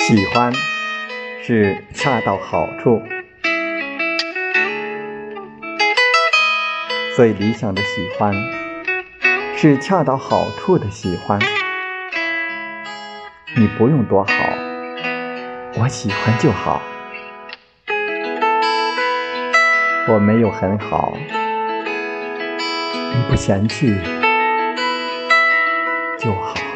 喜欢是恰到好处。最理想的喜欢是恰到好处的喜欢。你不用多好我喜欢就好。我没有很好你不嫌弃就好。